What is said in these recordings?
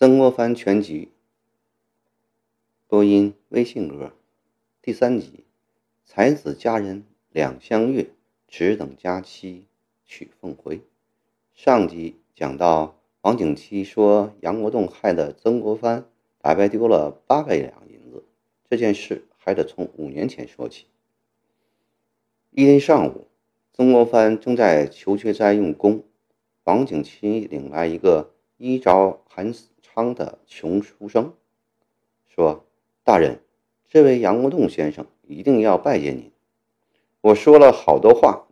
曾国藩全集，播音微信歌，第三集，才子佳人两相悦，只等佳期娶凤回。上集讲到王景七说杨国栋害得曾国藩白白丢了八百两银子，这件事还得从五年前说起。一天上午，曾国藩正在求缺斋用功，王景七领来一个衣着寒。方的穷书生说：“大人，这位杨国栋先生一定要拜见您。我说了好多话，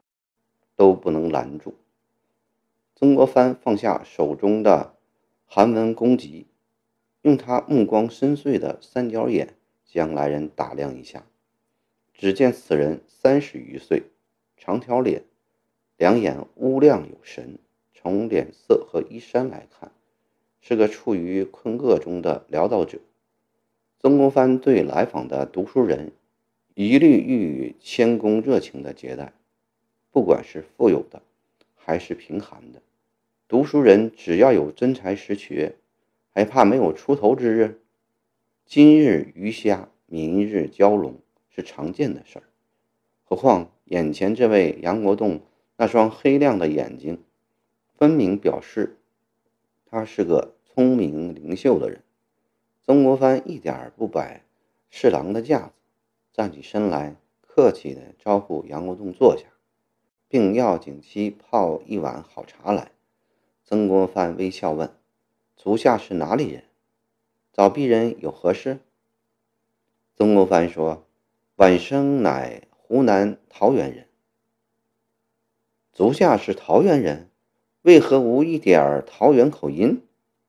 都不能拦住。”曾国藩放下手中的韩文公集，用他目光深邃的三角眼将来人打量一下。只见此人三十余岁，长条脸，两眼乌亮有神。从脸色和衣衫来看，是个处于困厄中的潦倒者。曾国藩对来访的读书人，一律予以谦恭热情的接待，不管是富有的，还是贫寒的，读书人只要有真才实学，还怕没有出头之日？今日鱼虾，明日蛟龙，是常见的事儿。何况眼前这位杨国栋那双黑亮的眼睛，分明表示他是个。聪明灵秀的人，曾国藩一点不摆侍郎的架子，站起身来，客气的招呼杨国栋坐下，并要景琦泡一碗好茶来。曾国藩微笑问：“足下是哪里人？找鄙人有何事？”曾国藩说：“晚生乃湖南桃源人。”足下是桃源人，为何无一点桃源口音？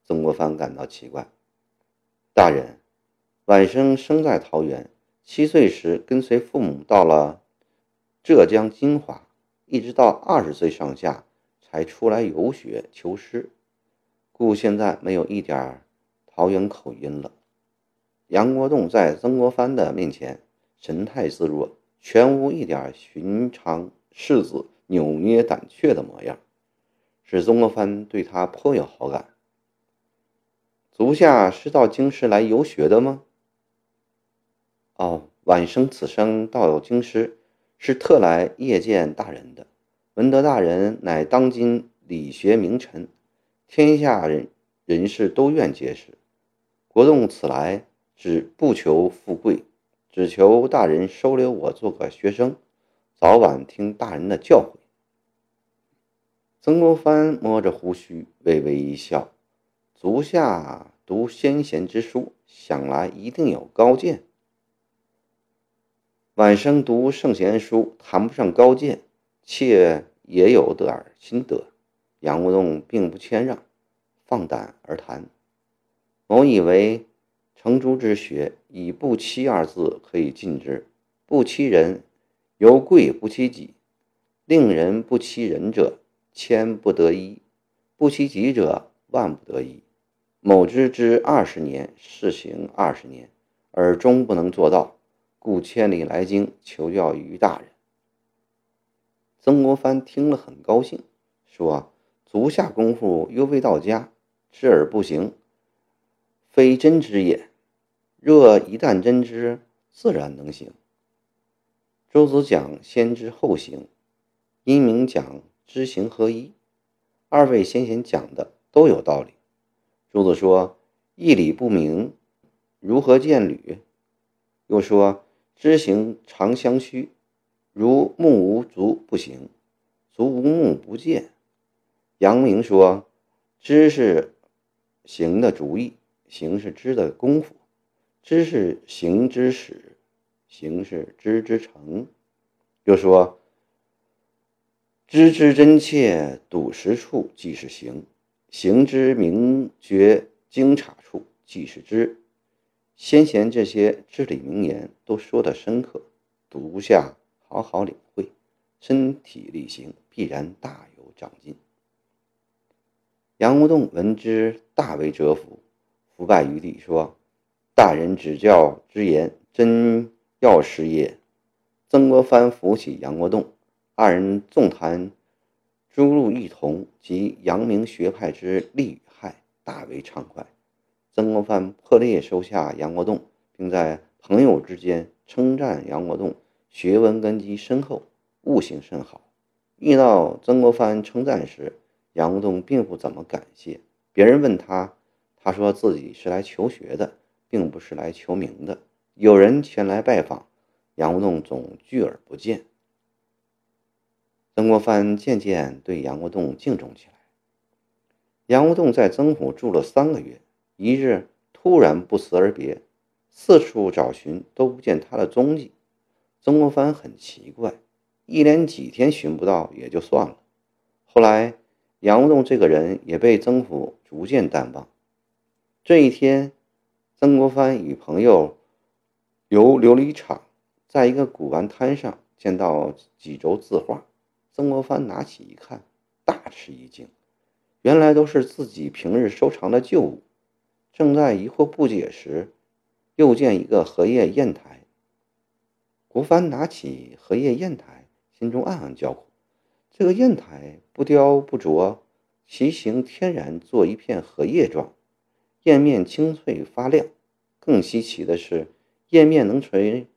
曾国藩感到奇怪。大人，晚生生在桃园，七岁时跟随父母到了浙江金华，一直到二十岁上下才出来游学求师，故现在没有一点桃园口音了。杨国栋在曾国藩的面前神态自若，全无一点寻常世子扭捏胆怯的模样，使曾国藩对他颇有好感。足下是到京师来游学的吗？哦，晚生此生到京师，是特来谒见大人的。闻得大人乃当今理学名臣，天下人人士都愿结识。国栋此来，只不求富贵，只求大人收留我做个学生，早晚听大人的教诲。曾国藩摸着胡须，微微一笑。足下读先贤之书，想来一定有高见。晚生读圣贤书，谈不上高见，妾也有点心得。杨国栋并不谦让，放胆而谈。某以为成竹之学，以不欺二字可以尽之。不欺人，犹贵不欺己；令人不欺人者，千不得一；不欺己者，万不得一。某知之二十年，试行二十年，而终不能做到，故千里来京求教于大人。曾国藩听了很高兴，说：“足下功夫犹未到家，知而不行，非真知也。若一旦真知，自然能行。”周子讲先知后行，因明讲知行合一，二位先贤讲的都有道理。朱子说：“义理不明，如何见履？”又说：“知行常相虚，如目无足不行，足无目不见。”阳明说：“知是行的主意，行是知的功夫，知是行之始，行是知之成。”又说：“知之真切，笃实处，即是行。”行之明觉精察处，即是知。先贤这些至理名言都说得深刻，读下好好领会，身体力行，必然大有长进。杨国栋闻之，大为折服，伏拜于地，说：“大人指教之言，真要实也。”曾国藩扶起杨国栋，二人纵谈。诸路异同及阳明学派之利与害，大为畅快。曾国藩破例收下杨国栋，并在朋友之间称赞杨国栋学问根基深厚，悟性甚好。遇到曾国藩称赞时，杨国栋并不怎么感谢。别人问他，他说自己是来求学的，并不是来求名的。有人前来拜访，杨国栋总拒而不见。曾国藩渐渐对杨国栋敬重起来。杨国栋在曾府住了三个月，一日突然不辞而别，四处找寻都不见他的踪迹。曾国藩很奇怪，一连几天寻不到也就算了。后来杨国栋这个人也被曾府逐渐淡忘。这一天，曾国藩与朋友游琉璃厂，在一个古玩摊上见到几轴字画。曾国藩拿起一看，大吃一惊，原来都是自己平日收藏的旧物。正在疑惑不解时，又见一个荷叶砚台。国藩拿起荷叶砚台，心中暗暗叫苦：这个砚台不雕不琢，其形天然，做一片荷叶状，砚面清脆发亮。更稀奇的是，砚面能随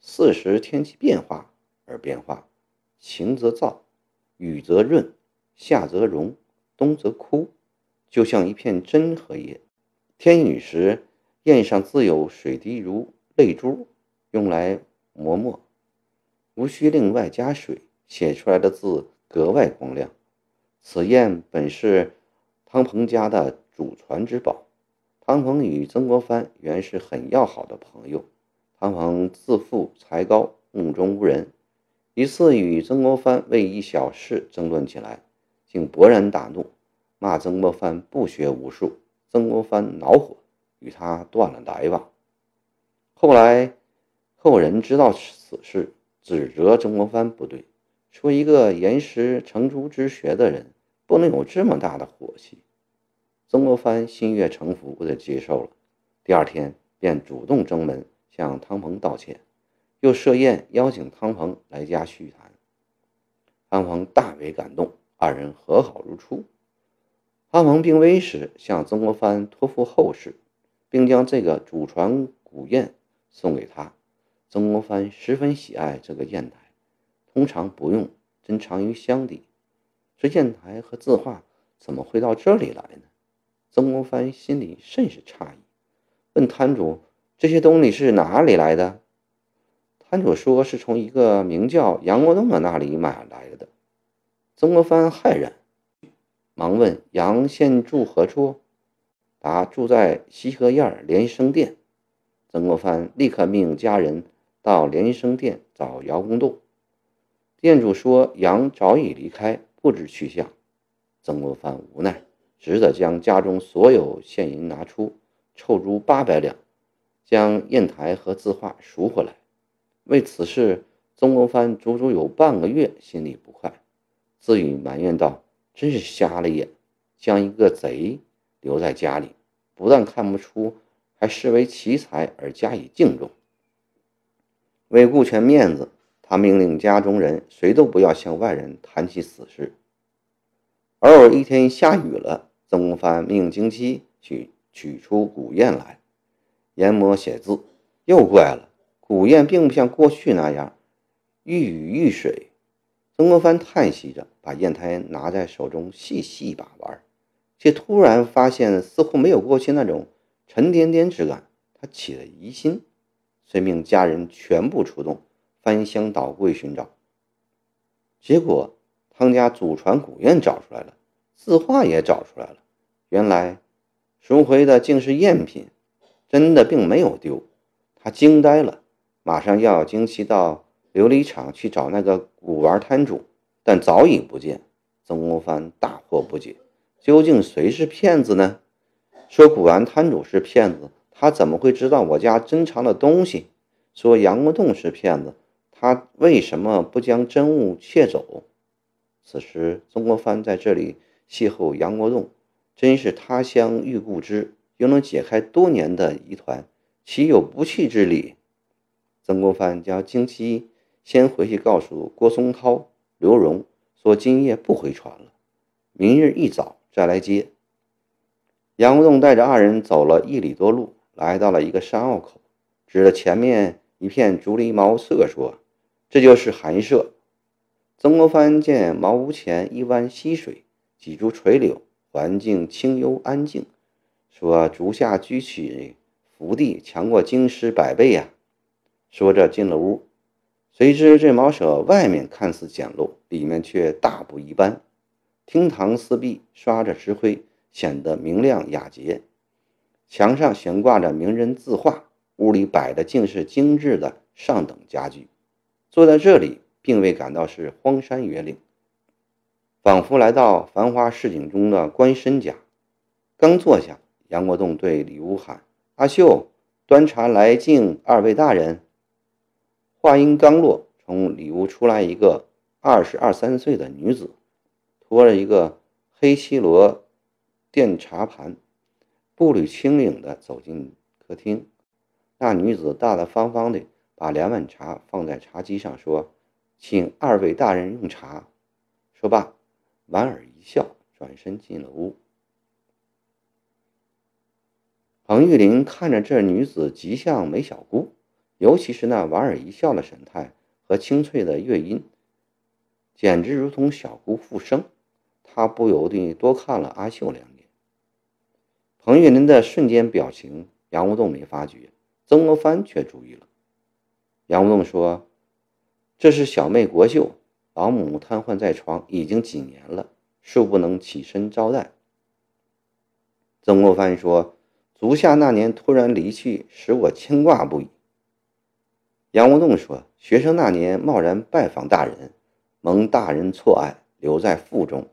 四时天气变化而变化，晴则燥。雨则润，夏则融，冬则枯，就像一片真荷叶。天雨时，砚上自有水滴如泪珠，用来磨墨，无需另外加水，写出来的字格外光亮。此砚本是汤鹏家的祖传之宝。汤鹏与曾国藩原是很要好的朋友。汤鹏自负才高，目中无人。一次与曾国藩为一小事争论起来，竟勃然大怒，骂曾国藩不学无术。曾国藩恼火，与他断了来往。后来后人知道此事，指责曾国藩不对，说一个言师成竹之学的人，不能有这么大的火气。曾国藩心悦诚服地接受了，第二天便主动登门向汤鹏道歉。又设宴邀请汤鹏来家叙谈，汤鹏大为感动，二人和好如初。汤鹏病危时，向曾国藩托付后事，并将这个祖传古砚送给他。曾国藩十分喜爱这个砚台，通常不用，珍藏于箱底。这砚台和字画怎么会到这里来呢？曾国藩心里甚是诧异，问摊主：“这些东西是哪里来的？”摊主说：“是从一个名叫杨国栋的那里买来的。”曾国藩骇然，忙问：“杨现住何处？”答：“住在西河沿连生店。”曾国藩立刻命家人到连生店找姚公栋。店主说：“杨早已离开，不知去向。”曾国藩无奈，只得将家中所有现银拿出，凑足八百两，将砚台和字画赎回来。为此事，曾国藩足足有半个月心里不快，自语埋怨道：“真是瞎了眼，将一个贼留在家里，不但看不出，还视为奇才而加以敬重。”为顾全面子，他命令家中人谁都不要向外人谈起此事。偶尔一天下雨了，曾国藩命京七去取出古砚来研磨写字，又怪了。古砚并不像过去那样遇雨遇水。曾国藩叹息着，把砚台拿在手中细细把玩，却突然发现似乎没有过去那种沉甸甸之感。他起了疑心，遂命家人全部出动，翻箱倒柜寻找。结果，汤家祖传古砚找出来了，字画也找出来了。原来赎回的竟是赝品，真的并没有丢。他惊呆了。马上要惊奇到琉璃厂去找那个古玩摊主，但早已不见。曾国藩大惑不解，究竟谁是骗子呢？说古玩摊主是骗子，他怎么会知道我家珍藏的东西？说杨国栋是骗子，他为什么不将真物窃走？此时，曾国藩在这里邂逅杨国栋，真是他乡遇故知，又能解开多年的疑团，岂有不弃之理？曾国藩叫京七先回去告诉郭松涛、刘荣，说今夜不回船了，明日一早再来接。杨国栋带着二人走了一里多路，来到了一个山坳口，指着前面一片竹篱茅舍说：“这就是寒舍。”曾国藩见茅屋前一湾溪水，几株垂柳，环境清幽安静，说：“竹下居取福地，强过京师百倍呀。”说着进了屋。谁知这茅舍外面看似简陋，里面却大不一般。厅堂四壁刷着石灰，显得明亮雅洁。墙上悬挂着名人字画，屋里摆的竟是精致的上等家具。坐在这里，并未感到是荒山野岭，仿佛来到繁华市井中的官绅家。刚坐下，杨国栋对李屋喊：“阿秀，端茶来敬二位大人。”话音刚落，从里屋出来一个二十二三岁的女子。拖着一个黑漆罗电茶盘，步履轻盈地走进客厅。那女子大大方方地把两碗茶放在茶几上，说：“请二位大人用茶。”说罢，莞尔一笑，转身进了屋。彭玉林看着这女子，极像梅小姑，尤其是那莞尔一笑的神态和清脆的乐音，简直如同小姑复生。他不由得多看了阿秀两眼。彭玉林的瞬间表情，杨无栋没发觉，曾国藩却注意了。杨无栋说：“这是小妹国秀，老母瘫痪在床已经几年了，恕不能起身招待。”曾国藩说：“足下那年突然离去，使我牵挂不已。”杨无栋说：“学生那年贸然拜访大人，蒙大人错爱，留在腹中。”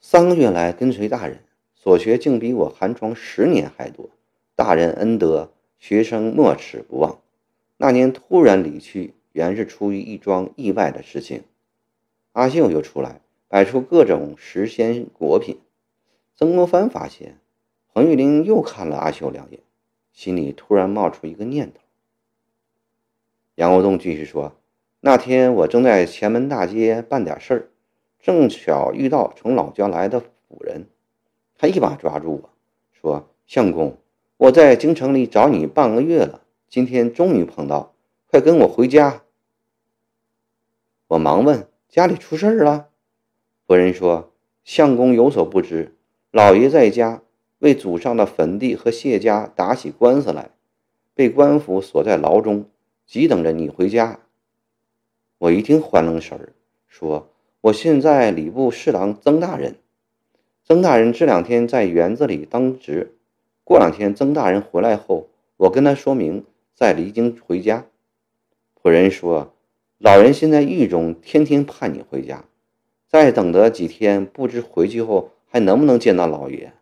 三个月来跟随大人，所学竟比我寒窗十年还多。大人恩德，学生莫齿不忘。那年突然离去，原是出于一桩意外的事情。阿秀又出来，摆出各种时鲜果品。曾国藩发现，彭玉麟又看了阿秀两眼，心里突然冒出一个念头。杨国栋继续说：“那天我正在前门大街办点事儿。”正巧遇到从老家来的妇人，他一把抓住我说：“相公，我在京城里找你半个月了，今天终于碰到，快跟我回家。”我忙问：“家里出事儿了？”夫人说：“相公有所不知，老爷在家为祖上的坟地和谢家打起官司来，被官府锁在牢中，急等着你回家。”我一听慌愣神儿，说。我现在礼部侍郎曾大人，曾大人这两天在园子里当值，过两天曾大人回来后，我跟他说明再离京回家。仆人说，老人现在狱中，天天盼你回家，再等得几天，不知回去后还能不能见到老爷。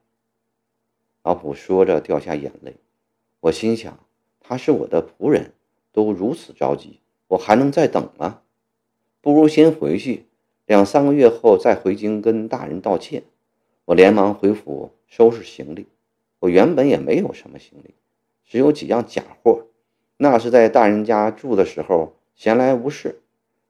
老仆说着掉下眼泪，我心想，他是我的仆人，都如此着急，我还能再等吗？不如先回去。两三个月后再回京跟大人道歉。我连忙回府收拾行李。我原本也没有什么行李，只有几样假货。那是在大人家住的时候闲来无事。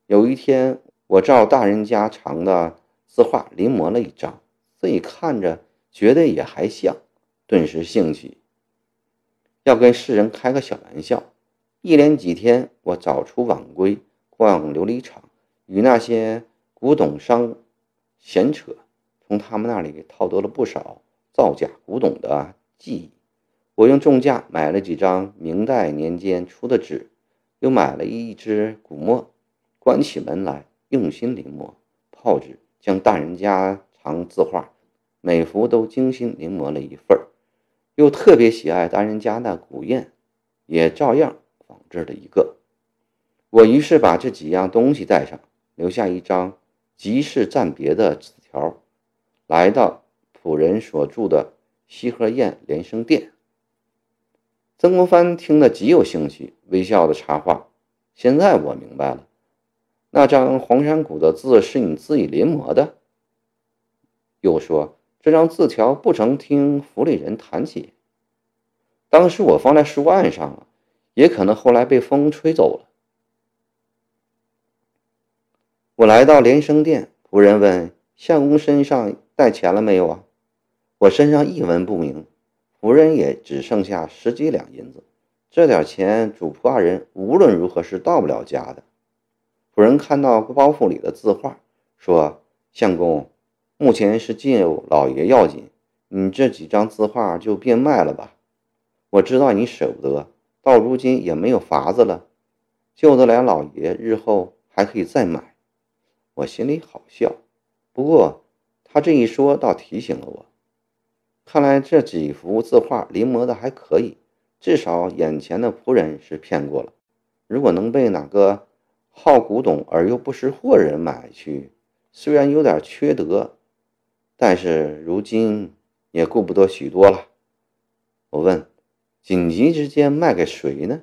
有一天，我照大人家藏的字画临摹了一张，自己看着觉得也还像，顿时兴起，要跟世人开个小玩笑。一连几天，我早出晚归，逛琉璃厂，与那些。古董商闲扯，从他们那里套得了不少造假古董的技艺。我用重价买了几张明代年间出的纸，又买了一支古墨，关起门来用心临摹泡纸，将大人家藏字画每幅都精心临摹了一份儿，又特别喜爱大人家那古砚，也照样仿制的一个。我于是把这几样东西带上，留下一张。即是暂别的纸条，来到仆人所住的西河宴连升殿。曾国藩听得极有兴趣，微笑的插话：“现在我明白了，那张黄山谷的字是你自己临摹的。”又说：“这张字条不曾听府里人谈起，当时我放在书案上了，也可能后来被风吹走了。”我来到连升殿，仆人问相公身上带钱了没有啊？我身上一文不名，仆人也只剩下十几两银子，这点钱主仆二人无论如何是到不了家的。仆人看到包袱里的字画，说：“相公，目前是救老爷要紧，你这几张字画就变卖了吧。我知道你舍不得，到如今也没有法子了。救得了老爷，日后还可以再买。”我心里好笑，不过他这一说，倒提醒了我。看来这几幅字画临摹的还可以，至少眼前的仆人是骗过了。如果能被哪个好古董而又不识货人买去，虽然有点缺德，但是如今也顾不得许多了。我问：紧急之间卖给谁呢？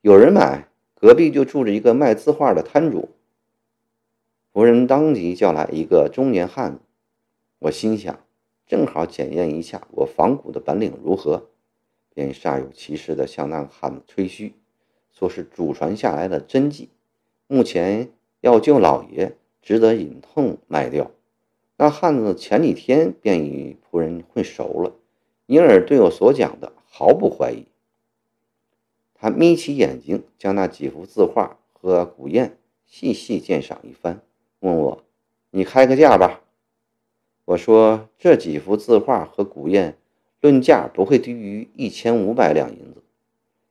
有人买，隔壁就住着一个卖字画的摊主。仆人当即叫来一个中年汉子，我心想，正好检验一下我仿古的本领如何，便煞有其事地向那汉子吹嘘，说是祖传下来的真迹，目前要救老爷，只得忍痛卖掉。那汉子前几天便与仆人混熟了，因而对我所讲的毫不怀疑。他眯起眼睛，将那几幅字画和古砚细细鉴赏一番。问我，你开个价吧。我说这几幅字画和古砚，论价不会低于一千五百两银子。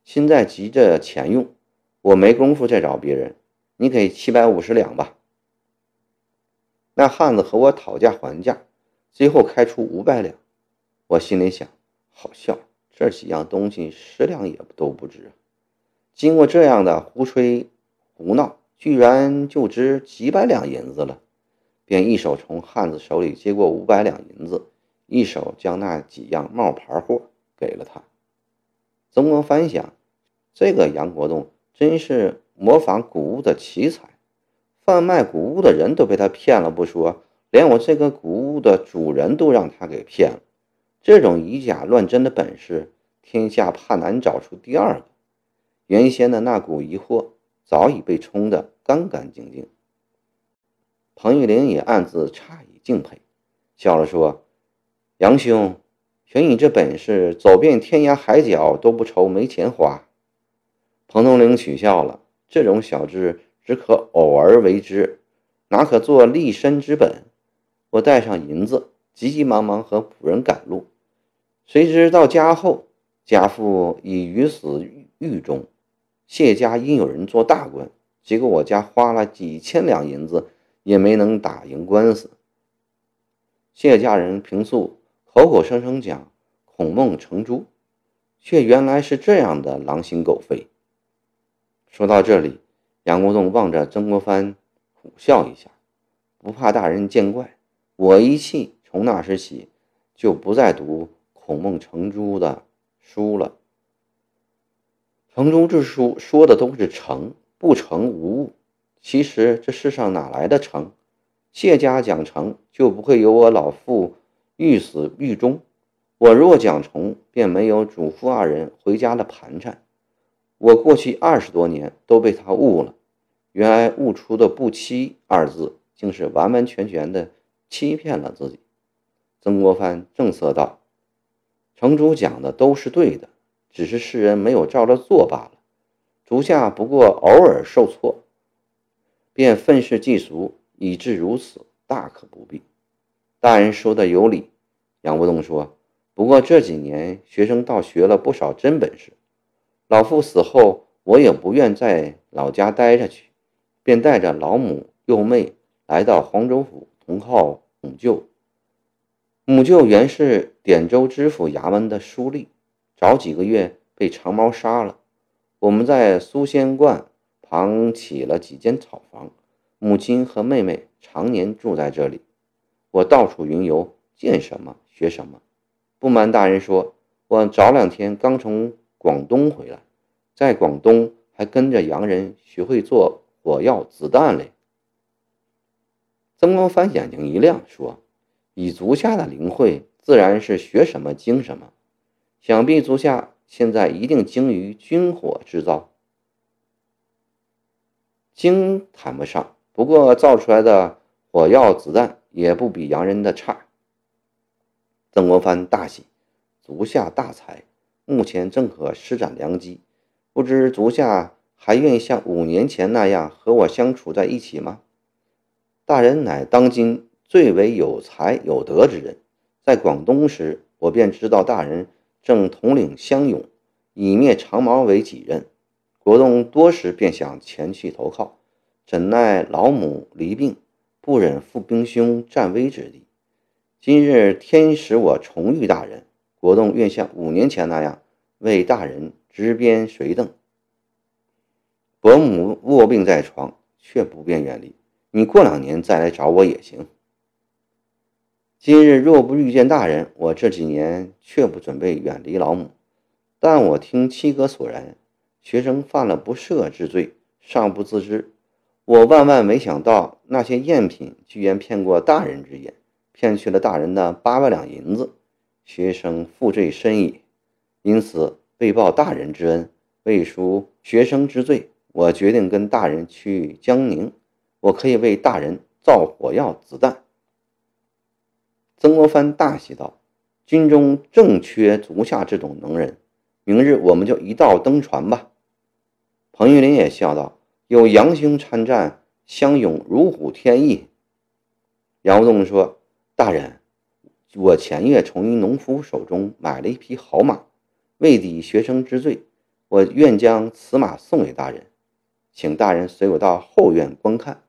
现在急着钱用，我没工夫再找别人。你给七百五十两吧。那汉子和我讨价还价，最后开出五百两。我心里想，好笑，这几样东西十两也都不值。经过这样的胡吹胡闹。居然就值几百两银子了，便一手从汉子手里接过五百两银子，一手将那几样冒牌货给了他。曾国藩想，这个杨国栋真是模仿古物的奇才，贩卖古物的人都被他骗了不说，连我这个古物的主人都让他给骗了。这种以假乱真的本事，天下怕难找出第二个。原先的那股疑惑。早已被冲得干干净净。彭玉麟也暗自诧异敬佩，笑了说：“杨兄，凭你这本事，走遍天涯海角都不愁没钱花。”彭东陵取笑了：“这种小智只可偶尔为之，哪可做立身之本？”我带上银子，急急忙忙和仆人赶路。谁知到家后，家父已于死狱中。谢家因有人做大官，结果我家花了几千两银子也没能打赢官司。谢家人平素口口声声讲孔孟成朱，却原来是这样的狼心狗肺。说到这里，杨国栋望着曾国藩苦笑一下，不怕大人见怪。我一气，从那时起就不再读孔孟成珠的书了。城中之书说的都是成，不成无物。其实这世上哪来的成？谢家讲成，就不会有我老父欲死狱中；我若讲成，便没有主父二人回家的盘缠。我过去二十多年都被他误了，原来悟出的“不欺”二字，竟是完完全全的欺骗了自己。曾国藩正色道：“城主讲的都是对的。”只是世人没有照着做罢了，足下不过偶尔受挫，便愤世嫉俗，以致如此，大可不必。大人说的有理。杨国栋说：“不过这几年学生倒学了不少真本事。老父死后，我也不愿在老家待下去，便带着老母幼妹来到黄州府投靠母舅。母舅原是点州知府衙门的书吏。”早几个月被长毛杀了，我们在苏仙观旁起了几间草房，母亲和妹妹常年住在这里。我到处云游，见什么学什么。不瞒大人说，我早两天刚从广东回来，在广东还跟着洋人学会做火药子弹嘞。曾国藩眼睛一亮，说：“以足下的灵慧，自然是学什么精什么。”想必足下现在一定精于军火制造，精谈不上，不过造出来的火药子弹也不比洋人的差。曾国藩大喜，足下大才，目前正可施展良机，不知足下还愿意像五年前那样和我相处在一起吗？大人乃当今最为有才有德之人，在广东时，我便知道大人正统领乡勇，以灭长毛为己任。国栋多时便想前去投靠，怎奈老母离病，不忍负兵兄战危之地。今日天使我重遇大人，国栋愿像五年前那样为大人执鞭随邓。伯母卧病在床，却不便远离。你过两年再来找我也行。今日若不遇见大人，我这几年却不准备远离老母。但我听七哥所言，学生犯了不赦之罪，尚不自知。我万万没想到，那些赝品居然骗过大人之眼，骗去了大人的八万两银子。学生负罪深矣，因此为报大人之恩，为赎学生之罪，我决定跟大人去江宁。我可以为大人造火药、子弹。曾国藩大喜道：“军中正缺足下这种能人，明日我们就一道登船吧。”彭玉麟也笑道：“有杨兄参战，相勇如虎添翼。”杨无栋说：“大人，我前月从一农夫手中买了一匹好马，为抵学生之罪，我愿将此马送给大人，请大人随我到后院观看。”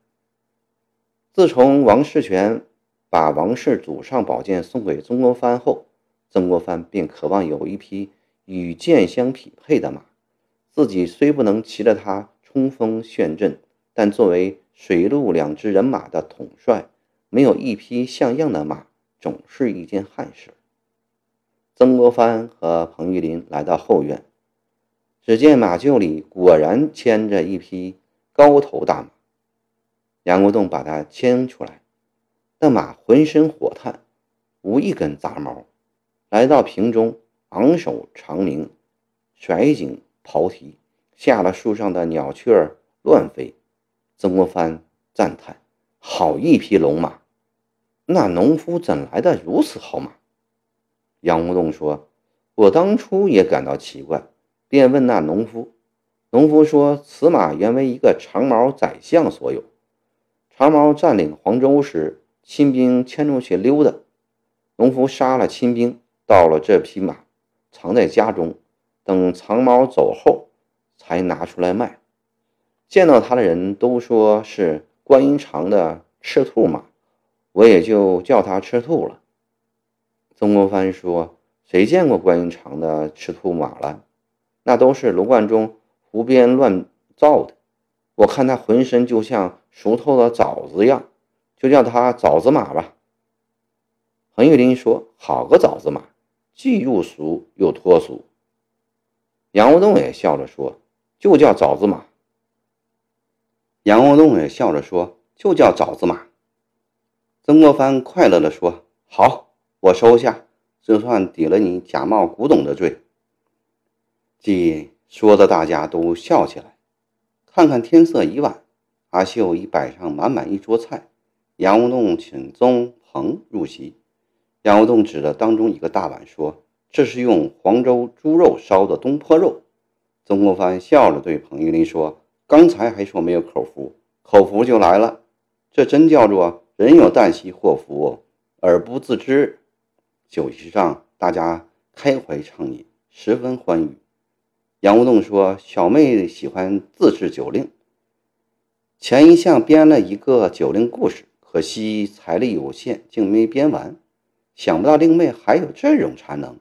自从王世全把王氏祖上宝剑送给曾国藩后，曾国藩便渴望有一匹与剑相匹配的马。自己虽不能骑着它冲锋陷阵，但作为水陆两支人马的统帅，没有一匹像样的马，总是一件憾事。曾国藩和彭玉麟来到后院，只见马厩里果然牵着一匹高头大马。杨国栋把它牵出来，那马浑身火炭，无一根杂毛。来到瓶中，昂首长鸣，甩颈刨蹄，吓了树上的鸟雀儿乱飞。曾国藩赞叹：“好一匹龙马！那农夫怎来的如此好马？”杨国栋说：“我当初也感到奇怪，便问那农夫。农夫说，此马原为一个长毛宰相所有。”长毛占领黄州时，亲兵牵出去溜达，农夫杀了亲兵，到了这匹马，藏在家中，等长毛走后，才拿出来卖。见到他的人都说是观音长的赤兔马，我也就叫他赤兔了。曾国藩说：“谁见过观音长的赤兔马了？那都是卢贯中胡编乱造的。我看他浑身就像……”熟透的枣子样，就叫它枣子马吧。彭玉麟说：“好个枣子马，既入俗又脱俗。”杨无栋也笑着说：“就叫枣子马。”杨无栋也笑着说：“就叫枣子马。”曾国藩快乐地说：“好，我收下，就算抵了你假冒古董的罪。”既说的大家都笑起来。看看天色已晚。阿秀已摆上满满一桌菜，杨无栋请宗鹏入席。杨无栋指着当中一个大碗说：“这是用黄州猪肉烧的东坡肉。”曾国藩笑着对彭玉麟说：“刚才还说没有口福，口福就来了。这真叫做人有旦夕祸福而不自知。”酒席上，大家开怀畅饮，十分欢愉。杨无栋说：“小妹喜欢自制酒令。”前一项编了一个酒令故事，可惜财力有限，竟没编完。想不到令妹还有这种才能，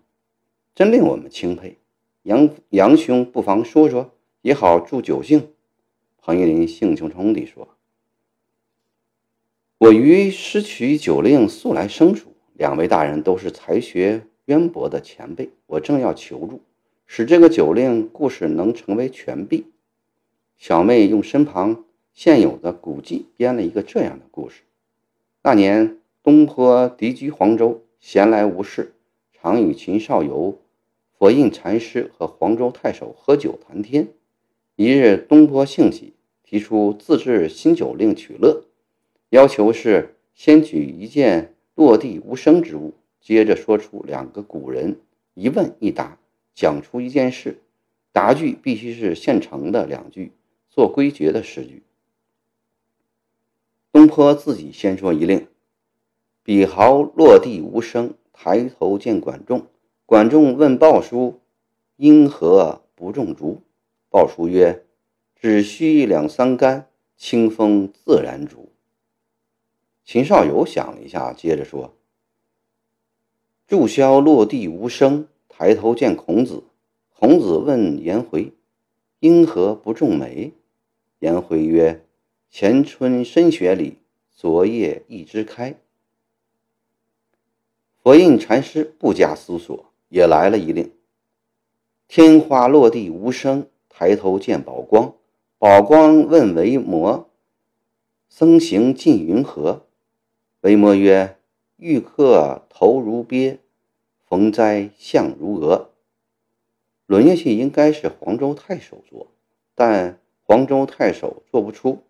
真令我们钦佩。杨杨兄不妨说说，也好助酒兴。彭玉林兴冲冲地说：“我与诗曲酒令素来生疏，两位大人都是才学渊博的前辈，我正要求助，使这个酒令故事能成为全璧。”小妹用身旁。现有的古迹编了一个这样的故事：那年东坡敌居黄州，闲来无事，常与秦少游、佛印禅师和黄州太守喝酒谈天。一日，东坡兴起，提出自制新酒令取乐，要求是先举一件落地无声之物，接着说出两个古人一问一答，讲出一件事，答句必须是现成的两句，做归结的诗句。东坡自己先说一令，笔毫落地无声，抬头见管仲。管仲问鲍叔：“因何不种竹？”鲍叔曰：“只需两三竿，清风自然竹。”秦少游想了一下，接着说：“注销落地无声，抬头见孔子。孔子问颜回：‘因何不种梅？’颜回曰。”前春深雪里，昨夜一枝开。佛印禅师不加思索，也来了一令：天花落地无声，抬头见宝光。宝光问维摩：“僧行近云何？”维摩曰：“玉客头如鳖，逢灾相如鹅。”轮下去应该是黄州太守做，但黄州太守做不出。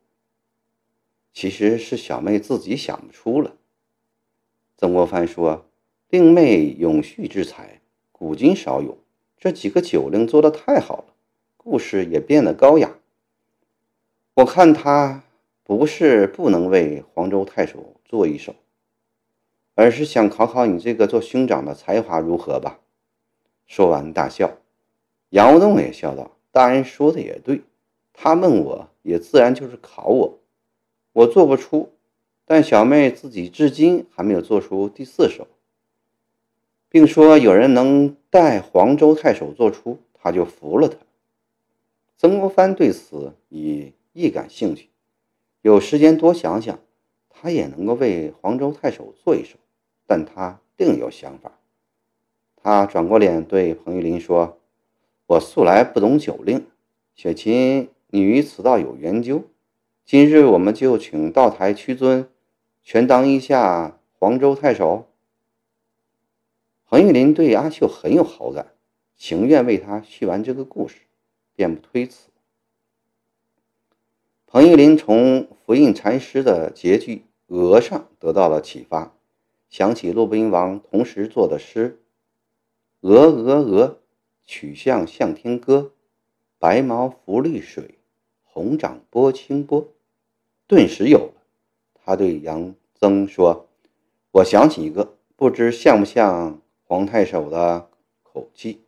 其实是小妹自己想不出了。曾国藩说：“令妹永续之才，古今少有。这几个酒令做的太好了，故事也变得高雅。我看他不是不能为黄州太守做一首，而是想考考你这个做兄长的才华如何吧。”说完大笑。杨无栋也笑道：“大人说的也对，他问我也自然就是考我。”我做不出，但小妹自己至今还没有做出第四首，并说有人能代黄州太守做出，他就服了他。曾国藩对此已亦感兴趣，有时间多想想，他也能够为黄州太守做一首，但他另有想法。他转过脸对彭玉麟说：“我素来不懂酒令，雪琴你于此道有研究。”今日我们就请道台屈尊，权当一下黄州太守。彭玉麟对阿秀很有好感，情愿为他续完这个故事，便不推辞。彭玉麟从福印禅师的结句“额”上得到了启发，想起骆宾王同时作的诗：“鹅鹅鹅，曲项向天歌，白毛浮绿水。”红掌拨清波，顿时有了。他对杨曾说：“我想起一个，不知像不像皇太守的口气？”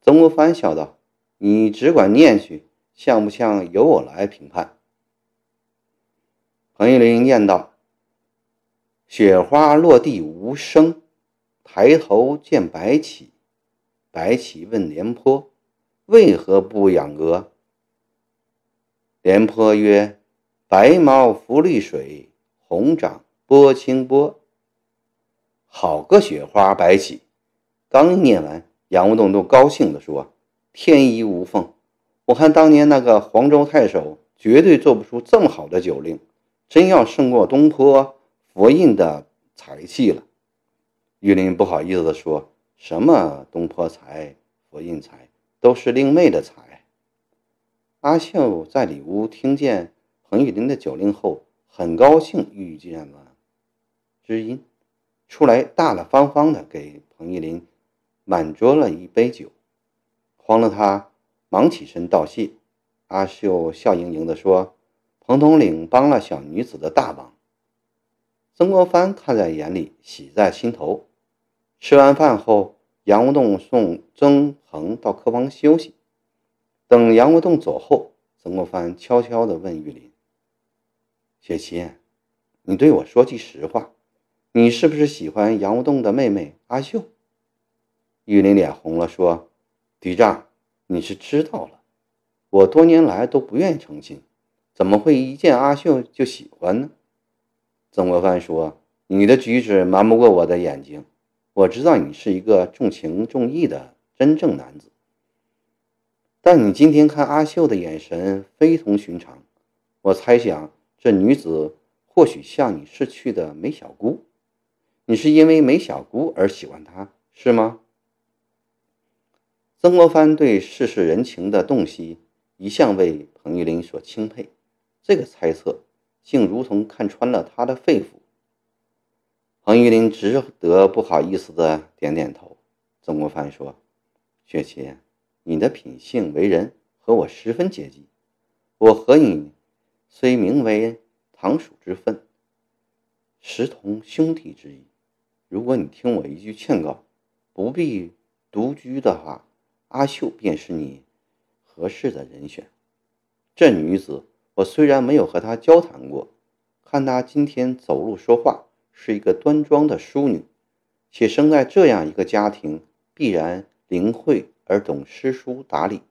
曾国藩笑道：“你只管念去，像不像由我来评判。”彭玉麟念道：“雪花落地无声，抬头见白起。白起问廉颇：为何不养鹅？”廉颇曰：“白毛浮绿水，红掌拨清波。”好个雪花白起！刚念完，杨无栋都高兴地说：“天衣无缝！我看当年那个黄州太守绝对做不出这么好的酒令，真要胜过东坡、佛印的才气了。”玉林不好意思地说：“什么东坡才、佛印才，都是令妹的才。”阿秀在里屋听见彭玉麟的酒令后，很高兴遇见了知音，出来大大方方的给彭玉麟满桌了一杯酒，慌了他忙起身道谢。阿秀笑盈盈的说：“彭统领帮了小女子的大忙。”曾国藩看在眼里，喜在心头。吃完饭后，杨无栋送曾恒到客房休息。等杨国栋走后，曾国藩悄悄地问玉林：“雪琴，你对我说句实话，你是不是喜欢杨无栋的妹妹阿秀？”玉林脸红了，说：“嫡长，你是知道了，我多年来都不愿意成亲，怎么会一见阿秀就喜欢呢？”曾国藩说：“你的举止瞒不过我的眼睛，我知道你是一个重情重义的真正男子。”但你今天看阿秀的眼神非同寻常，我猜想这女子或许像你逝去的梅小姑，你是因为梅小姑而喜欢她，是吗？曾国藩对世事人情的洞悉一向为彭玉麟所钦佩，这个猜测竟如同看穿了他的肺腑。彭玉麟只得不好意思的点点头。曾国藩说：“雪琴，你的品性为人和我十分接近，我和你虽名为堂属之分，实同兄弟之谊。如果你听我一句劝告，不必独居的话，阿秀便是你合适的人选。这女子，我虽然没有和她交谈过，看她今天走路说话。”是一个端庄的淑女，且生在这样一个家庭，必然灵慧而懂诗书达理。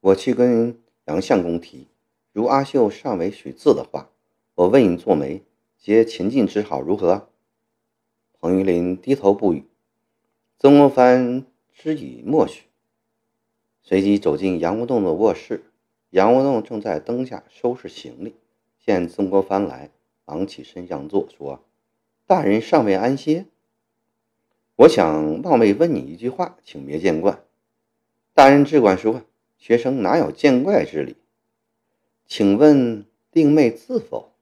我去跟杨相公提，如阿秀尚未许字的话，我为你做媒，结秦晋之好，如何？彭玉麟低头不语，曾国藩知以默许，随即走进杨无栋的卧室。杨无栋正在灯下收拾行李，见曾国藩来。忙起身让座，说：“大人尚未安歇，我想冒昧问你一句话，请别见怪。”大人只管说，学生哪有见怪之理？请问令妹自否？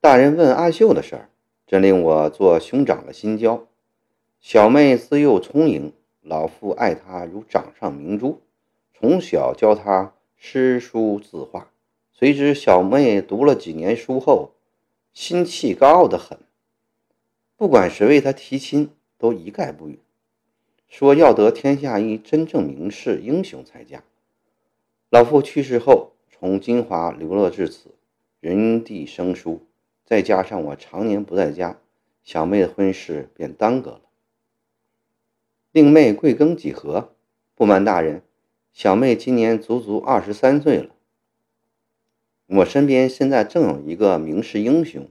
大人问阿秀的事儿，真令我做兄长的心焦。小妹自幼聪颖，老父爱她如掌上明珠，从小教她诗书字画。谁知小妹读了几年书后，心气高傲得很，不管谁为她提亲，都一概不允，说要得天下一真正名士英雄才嫁。老父去世后，从金华流落至此，人地生疏，再加上我常年不在家，小妹的婚事便耽搁了。令妹贵庚几何？不瞒大人，小妹今年足足二十三岁了。我身边现在正有一个名士英雄，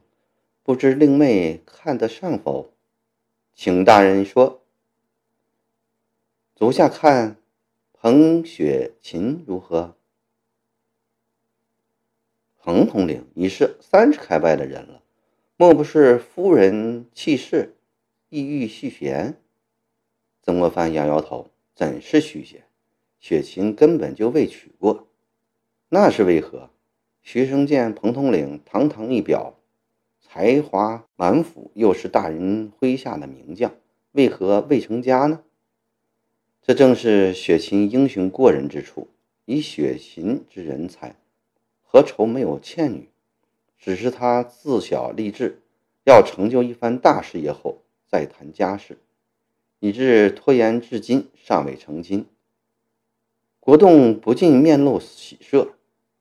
不知令妹看得上否？请大人说。足下看彭雪琴如何？彭统领已是三十开外的人了，莫不是夫人去世，意欲续弦？曾国藩摇摇头：“怎是续弦？雪琴根本就未娶过，那是为何？”学生见彭统领堂堂一表，才华满腹，又是大人麾下的名将，为何未成家呢？这正是雪琴英雄过人之处。以雪琴之人才，何愁没有倩女？只是他自小立志，要成就一番大事业后再谈家事，以致拖延至今尚未成亲。国栋不禁面露喜色。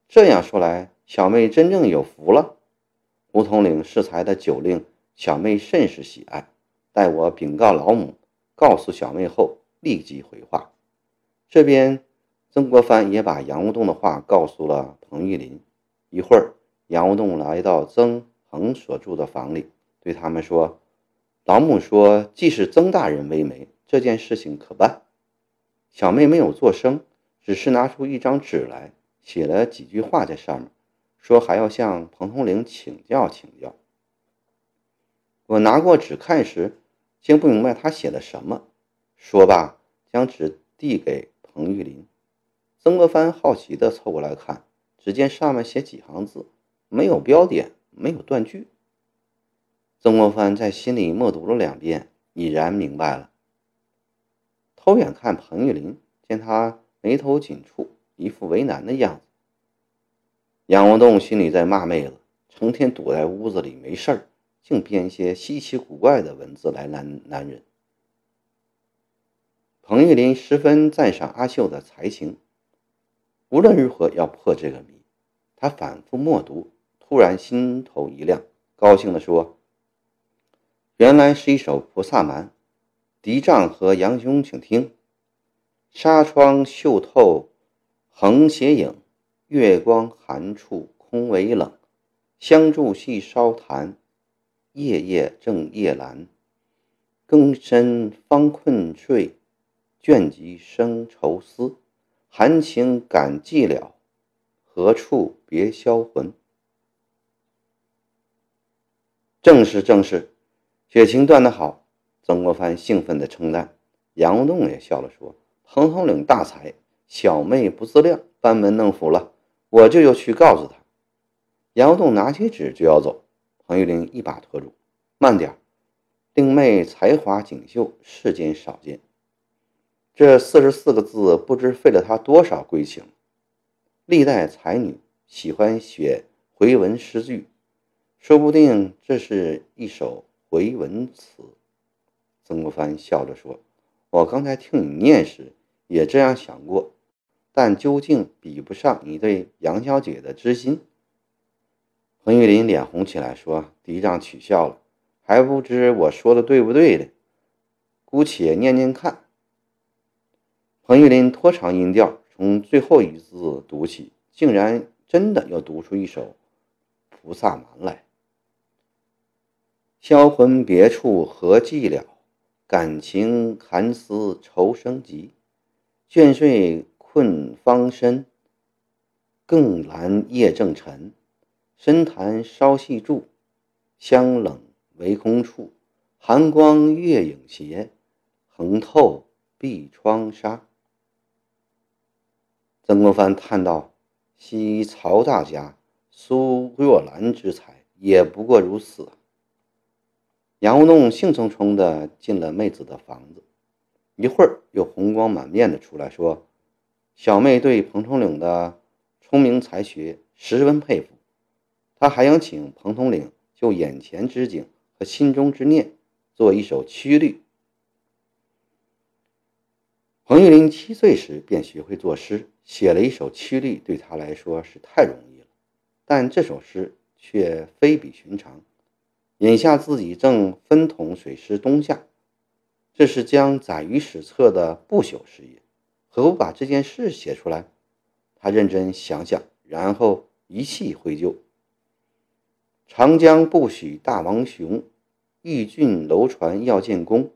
这样说来，小妹真正有福了。胡统领适才的酒令，小妹甚是喜爱。待我禀告老母，告诉小妹后，立即回话。这边，曾国藩也把杨无栋的话告诉了彭玉麟。一会儿，杨无栋来到曾恒所住的房里，对他们说：“老母说，既是曾大人为媒，这件事情可办。”小妹没有作声，只是拿出一张纸来，写了几句话在上面。说还要向彭统领请教请教。我拿过纸看时，竟不明白他写的什么。说罢，将纸递给彭玉麟。曾国藩好奇地凑过来看，只见上面写几行字，没有标点，没有断句。曾国藩在心里默读了两遍，已然明白了。偷眼看彭玉麟，见他眉头紧蹙，一副为难的样子。杨无栋心里在骂妹子，成天躲在屋子里没事儿，竟编些稀奇古怪的文字来难男人。彭玉林十分赞赏阿秀的才情，无论如何要破这个谜。他反复默读，突然心头一亮，高兴地说：“原来是一首菩萨蛮。”嫡丈和杨兄，请听：“纱窗绣透横斜影。”月光寒处空为冷，香炷细烧檀，夜夜正夜阑。更深方困睡，倦极生愁思。含情感寂了，何处别销魂？正是正是，雪晴断得好。曾国藩兴奋地称赞，杨栋也笑了说：“彭统领大才，小妹不自量，班门弄斧了。”我就要去告诉他。杨栋拿起纸就要走，彭玉麟一把拖住，慢点儿，令妹才华锦绣，世间少见。”这四十四个字，不知费了他多少闺情。历代才女喜欢写回文诗句，说不定这是一首回文词。曾国藩笑着说：“我刚才听你念时，也这样想过，但究竟比不上你对杨小姐的知心。”彭玉林脸红起来说：“嫡长取笑了，还不知我说的对不对的，姑且念念看。”彭玉林拖长音调。从最后一字读起，竟然真的要读出一首《菩萨蛮》来。销魂别处何寂寥，感情寒思愁生急。倦睡困方深，更阑夜正沉。深潭稍细住，香冷唯空处。寒光月影斜，横透碧窗纱。曾国藩叹道：“惜曹大家苏若兰之才，也不过如此。”杨无弄兴冲冲地进了妹子的房子，一会儿又红光满面的出来说：“小妹对彭统领的聪明才学十分佩服，她还想请彭统领就眼前之景和心中之念做一首曲律。”彭玉麟七岁时便学会作诗。写了一首曲律，对他来说是太容易了，但这首诗却非比寻常。眼下自己正分统水师东下，这是将载于史册的不朽事业，何不把这件事写出来？他认真想想，然后一气挥就：“长江不许大王雄，玉郡楼船要建功。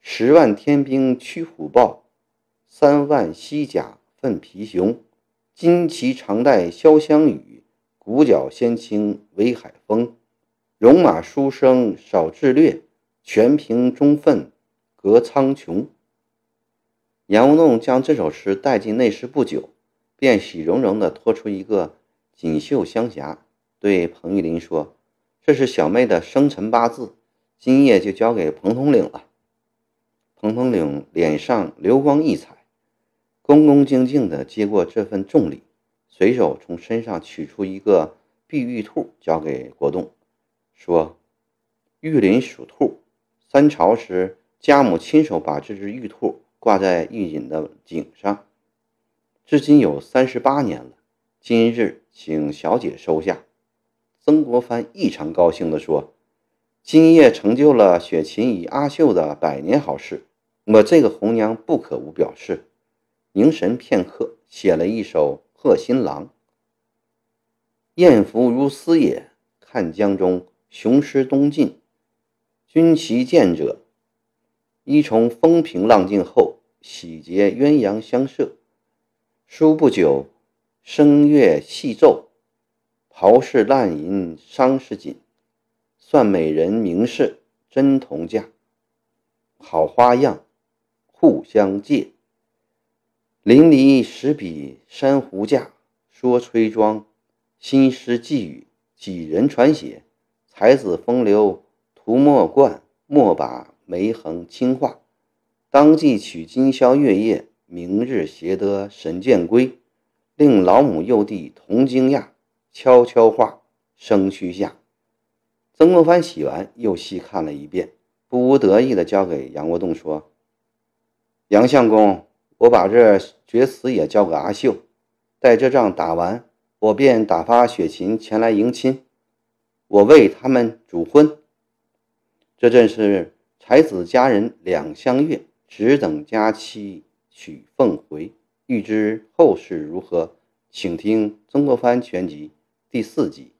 十万天兵驱虎豹，三万西甲。”奋皮熊，旌旗长带潇湘雨，鼓角先清威海风。戎马书生少智略，全凭忠愤隔苍穹。杨无弄将这首诗带进内室不久，便喜融融地拖出一个锦绣香匣，对彭玉麟说：“这是小妹的生辰八字，今夜就交给彭统领了。”彭统领脸上流光溢彩。恭恭敬敬地接过这份重礼，随手从身上取出一个碧玉兔，交给国栋，说：“玉林属兔，三朝时家母亲手把这只玉兔挂在玉隐的颈上，至今有三十八年了。今日请小姐收下。”曾国藩异常高兴地说：“今夜成就了雪琴与阿秀的百年好事，我这个红娘不可无表示。”凝神片刻，写了一首《贺新郎》：“艳福如斯也，看江中雄狮东进。君其见者，一从风平浪静后，喜结鸳鸯相射。书不久，声乐细奏，袍饰烂银伤是锦。算美人名士真同价，好花样互相借。”淋漓十笔珊瑚架，说崔庄，新诗寄语几人传写？才子风流涂墨冠，莫把眉横轻画。当即取今宵月夜，明日携得神剑归，令老母幼弟同惊讶。悄悄话生须下。曾国藩洗完，又细看了一遍，不无得意的交给杨国栋说：“杨相公。”我把这绝词也交给阿秀，待这仗打完，我便打发雪琴前来迎亲，我为他们主婚。这正是才子佳人两相悦，只等佳期娶凤回。欲知后事如何，请听《曾国藩全集》第四集。